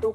tu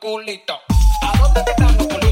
culito. ¿A dónde te?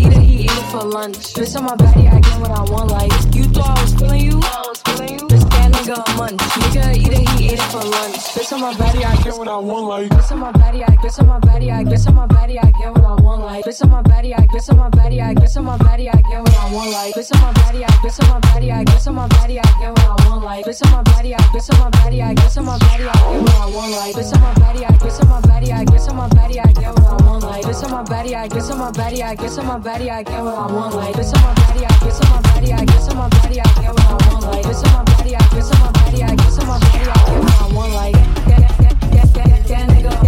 Eat it, he eat it for lunch. Bitch on my body, I get what I want. Like you thought I was feeling you? Bitch, that nigga a munch. Nigga eat it, he ate it for lunch. Bitch on my body, I get what I want. Like bitch on my body, I guess on my body, I guess on my body, I get what I want. Like bitch on my body, I guess on my body, I guess on my body, I get what I want. Like bitch on my body, I guess on my body, I guess on my body, I get what I want. Like bitch on my body, I guess on my body, I guess on my body, I get what I want. Like bitch on my body, I guess on my body, I guess on my body, I get what I want. Like bitch on my body, I guess on my body, I guess on my body, I get what I want. Like bitch on my body, I guess on my body, I guess on my body, I get what I want. Like bitch on my body, I guess on my body, I guess on my body, I get what I want. Like that that that that that nigga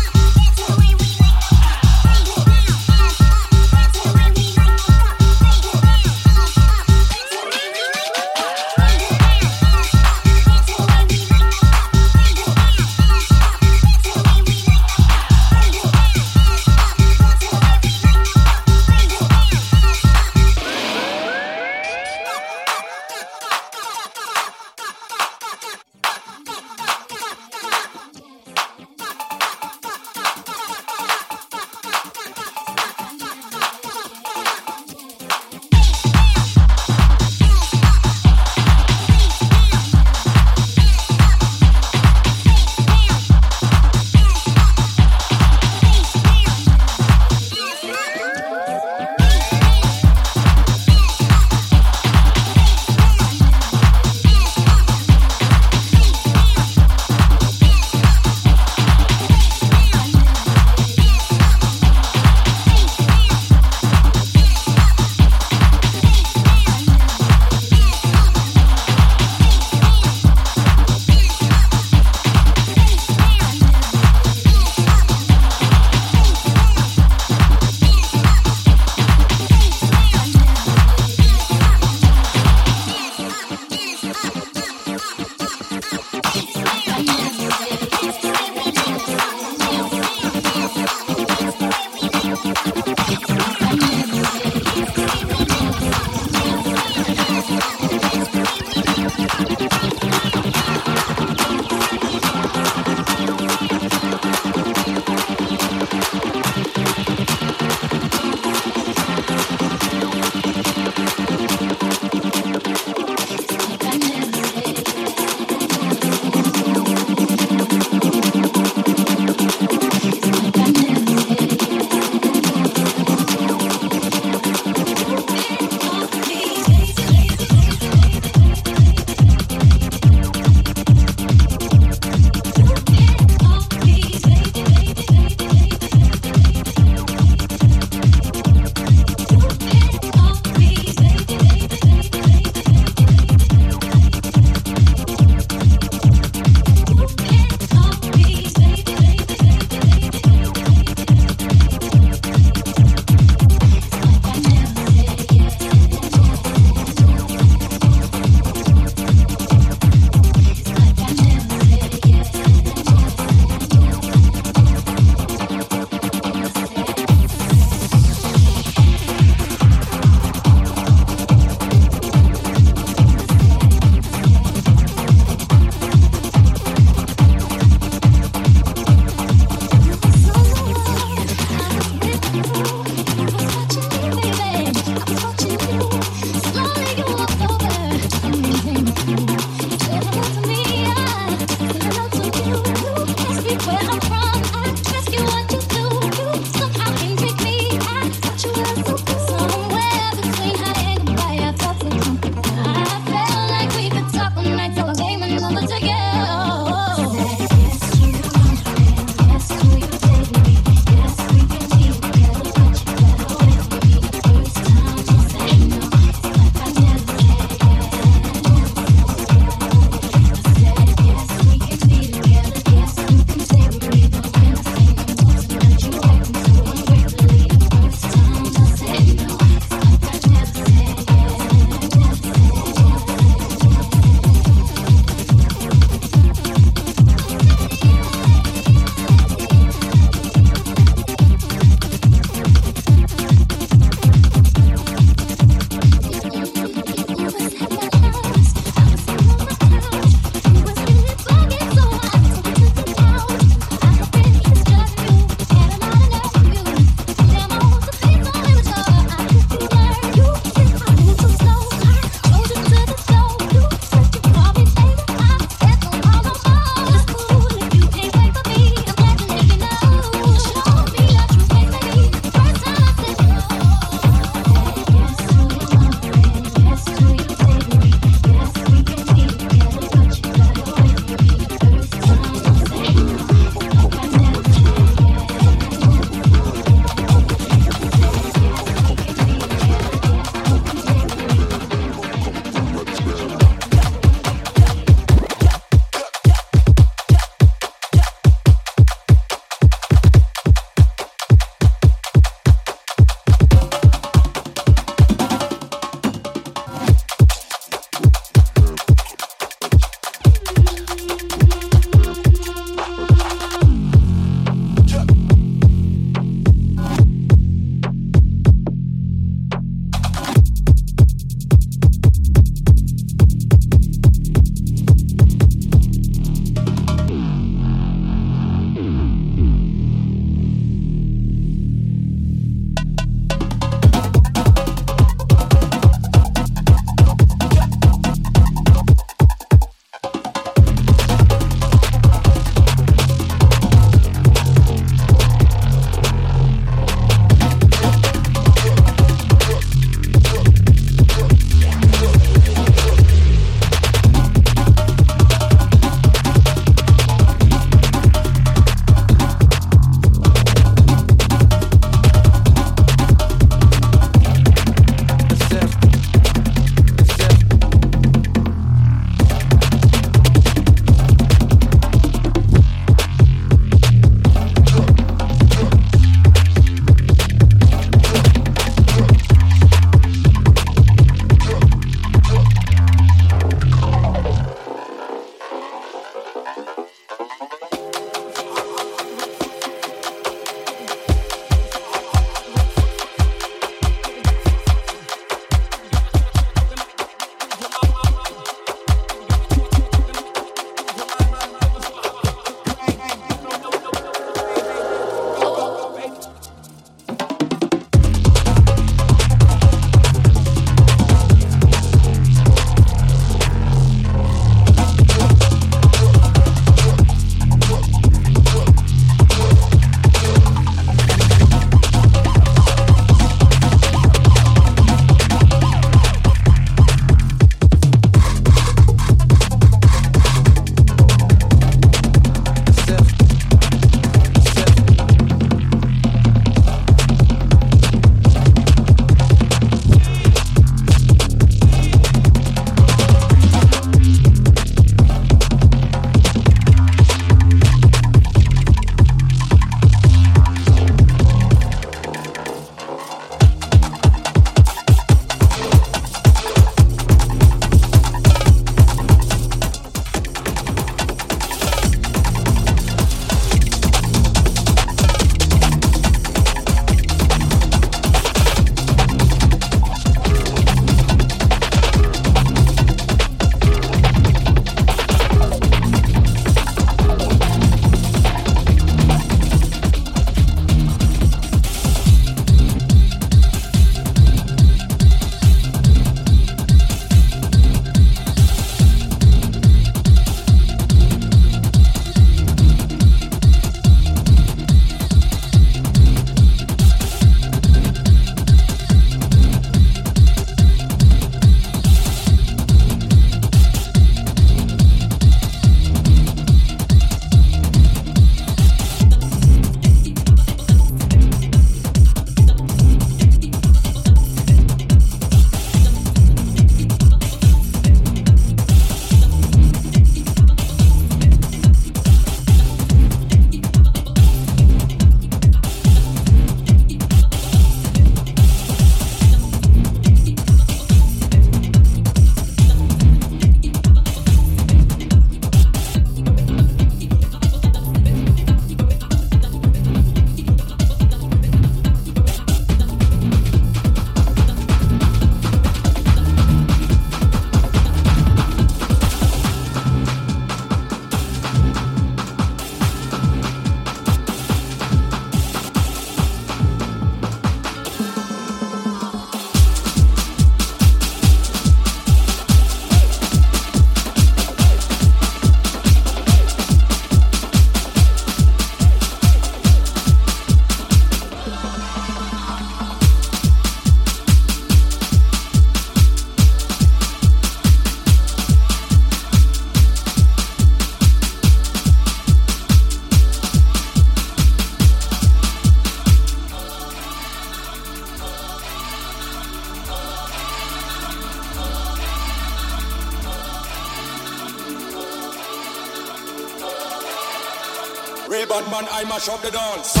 mash up the dance.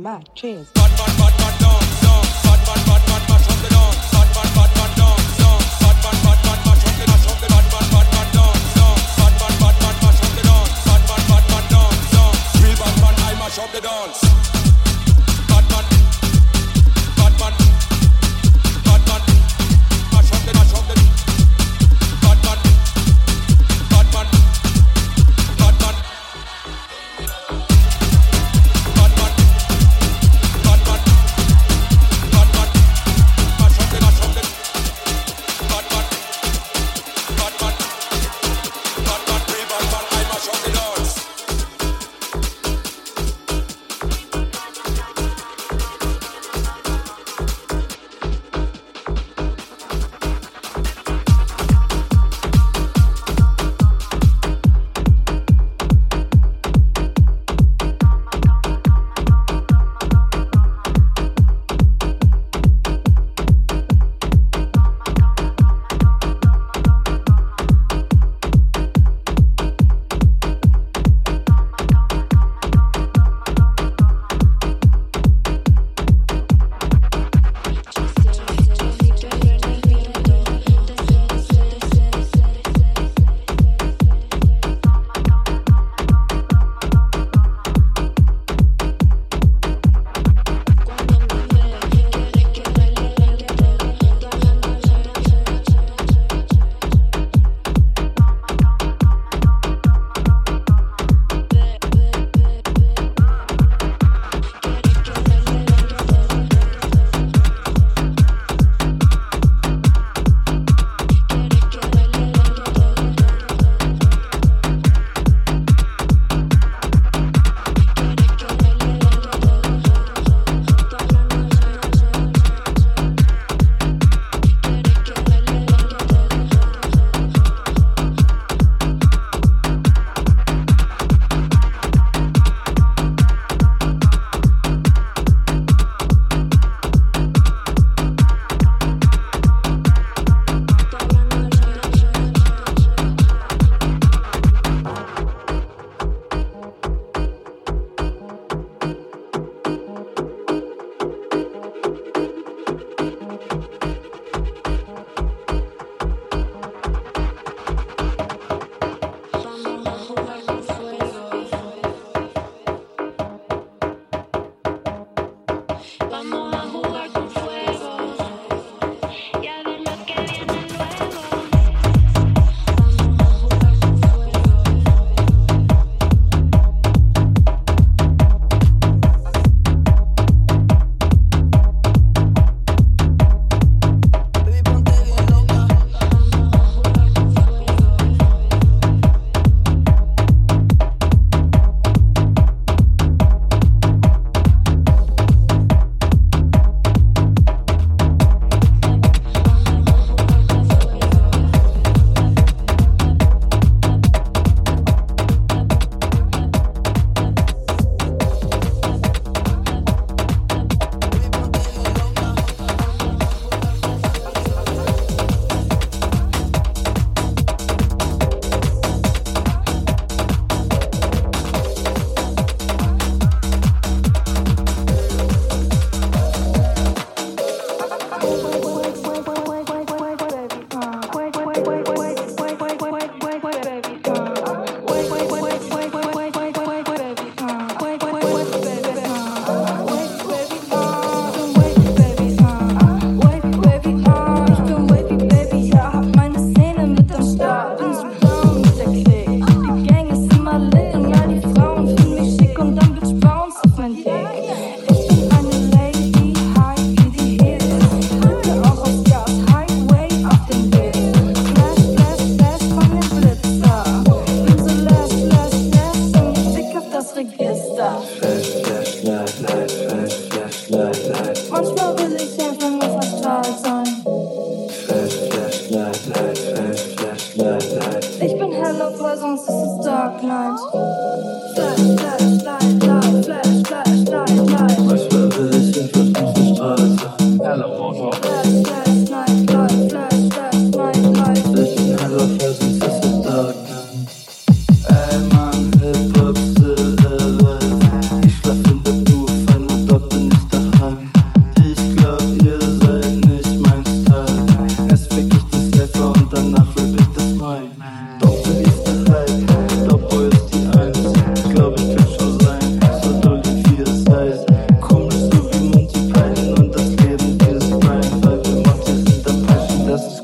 Mad. Cheers.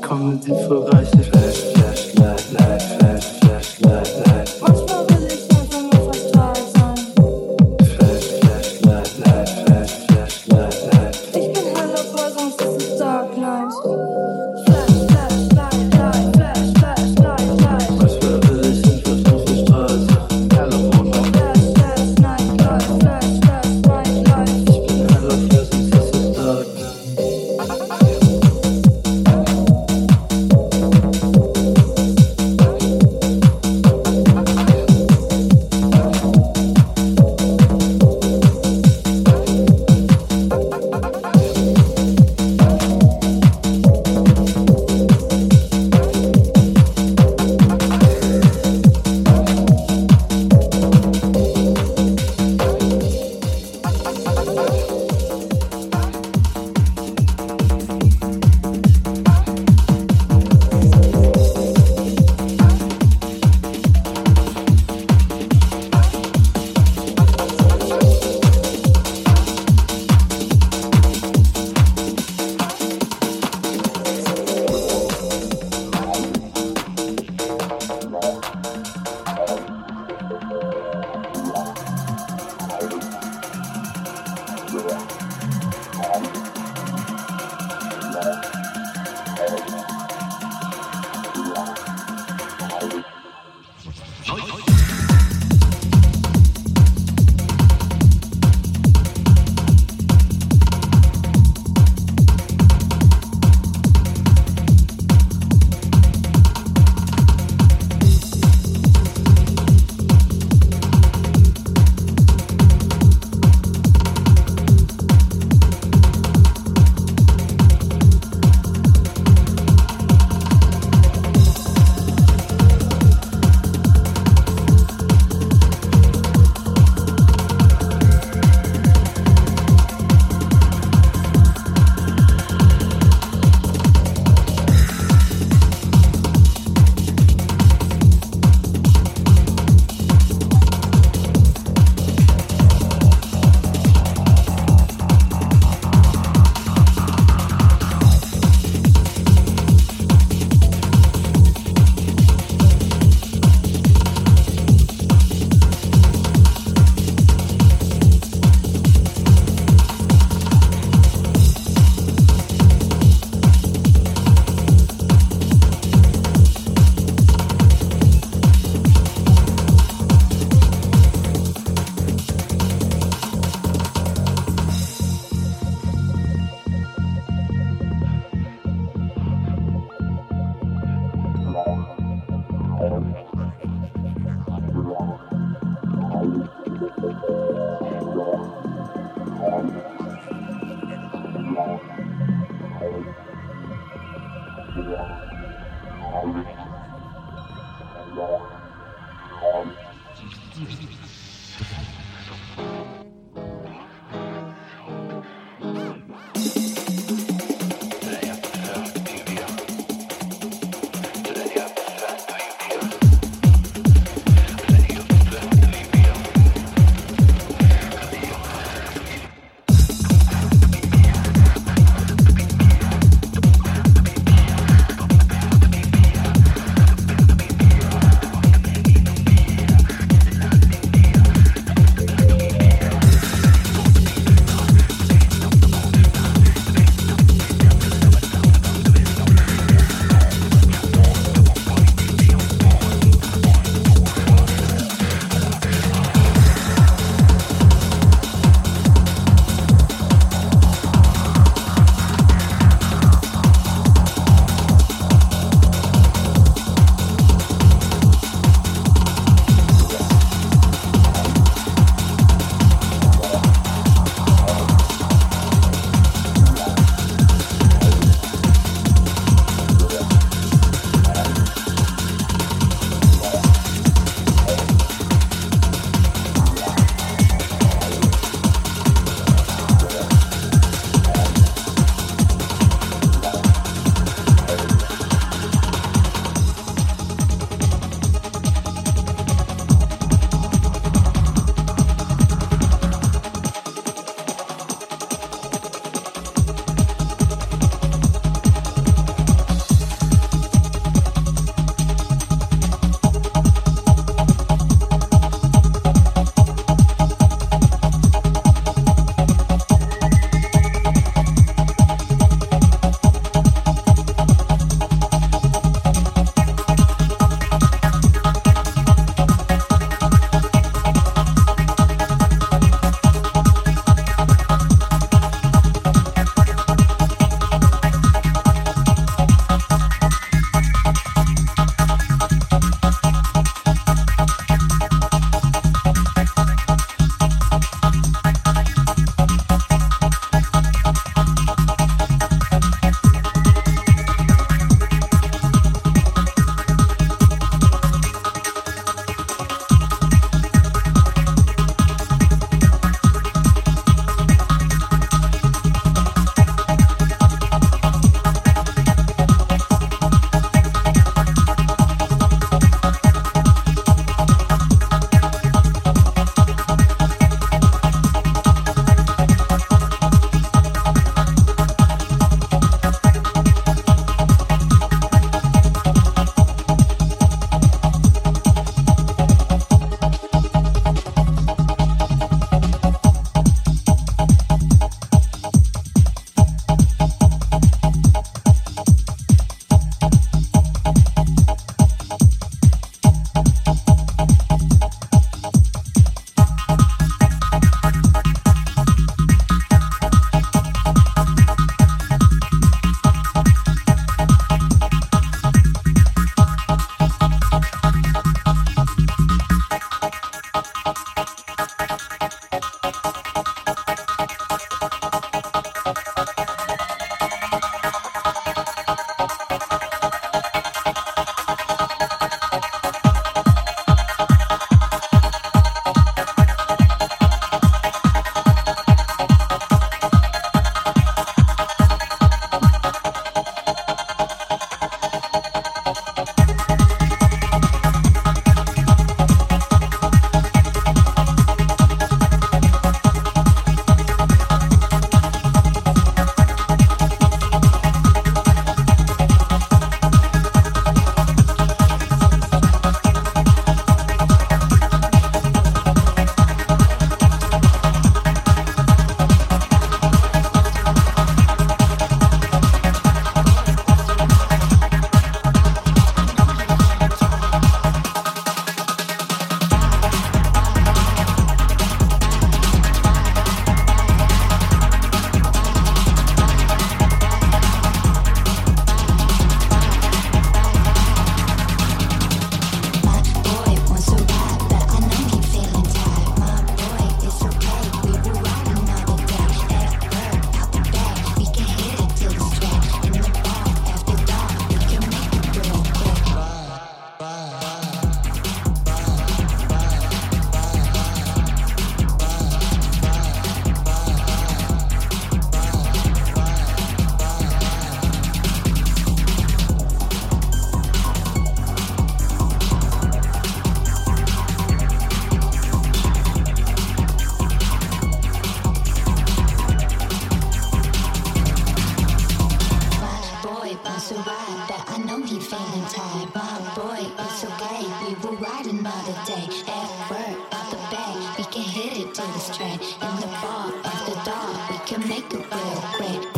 Comedy für reiche Menschen. We're riding by the day, at work, out the bay. We can hit it to the strand. In the bar, of the dark. we can make it real quick.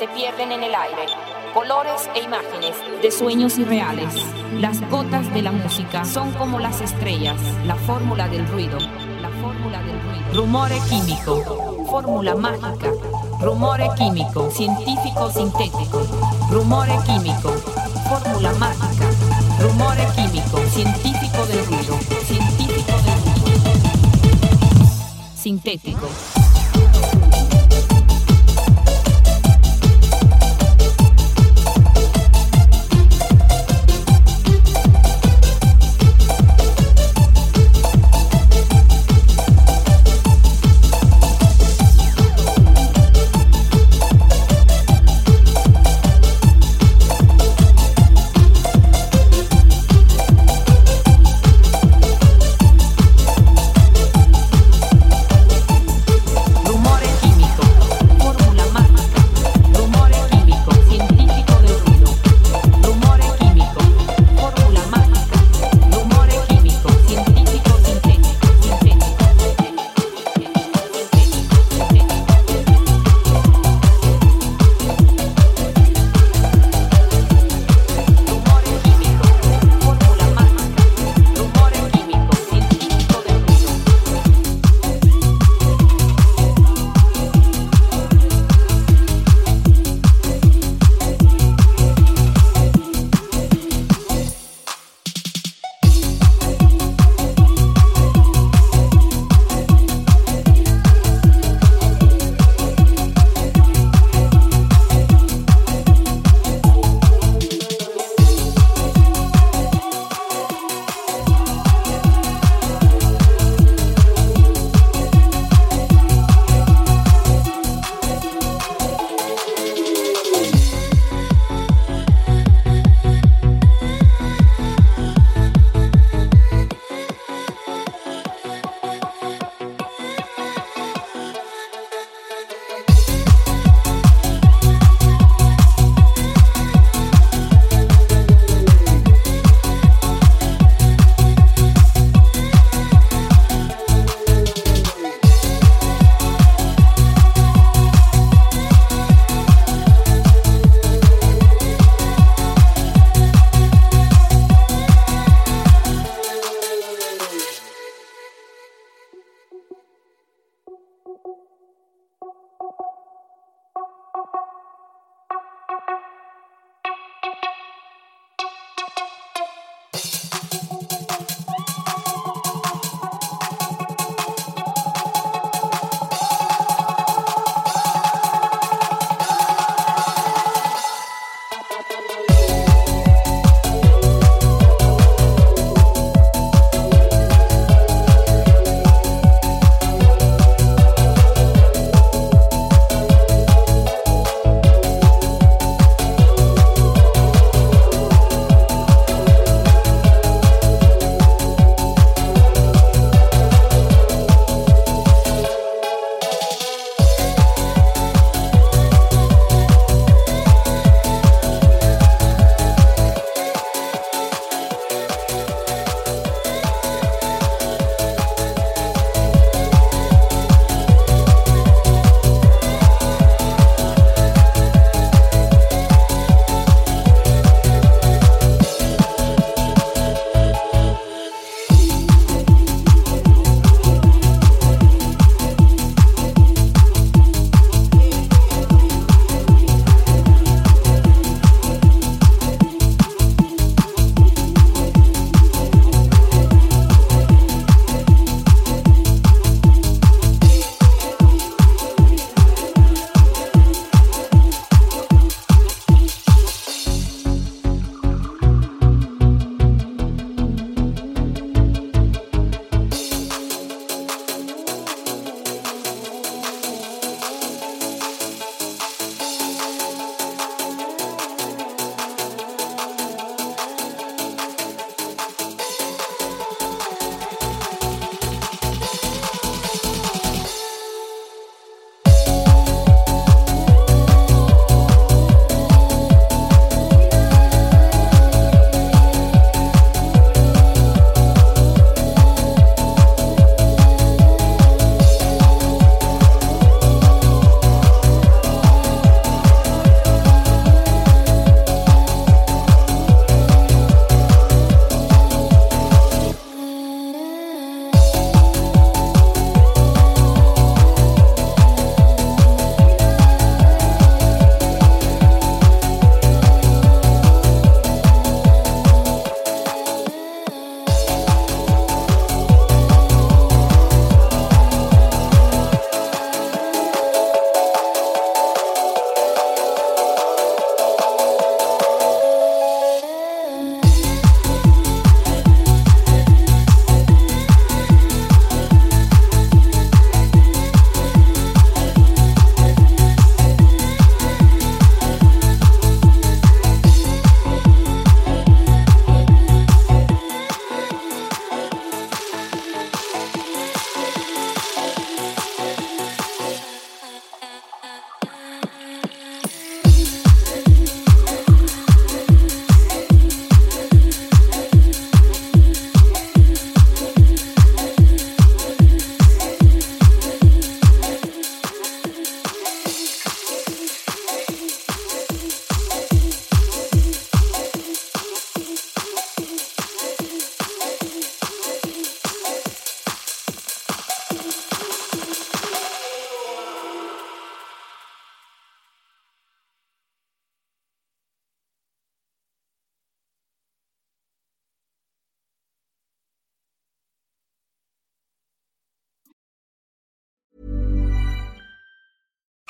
Se pierden en el aire. Colores e imágenes de sueños irreales. Las gotas de la música son como las estrellas. La fórmula del ruido. La fórmula del ruido. Rumore químico. Fórmula mágica. Rumore químico. Científico sintético. Rumore químico. Fórmula mágica. Rumore químico. Científico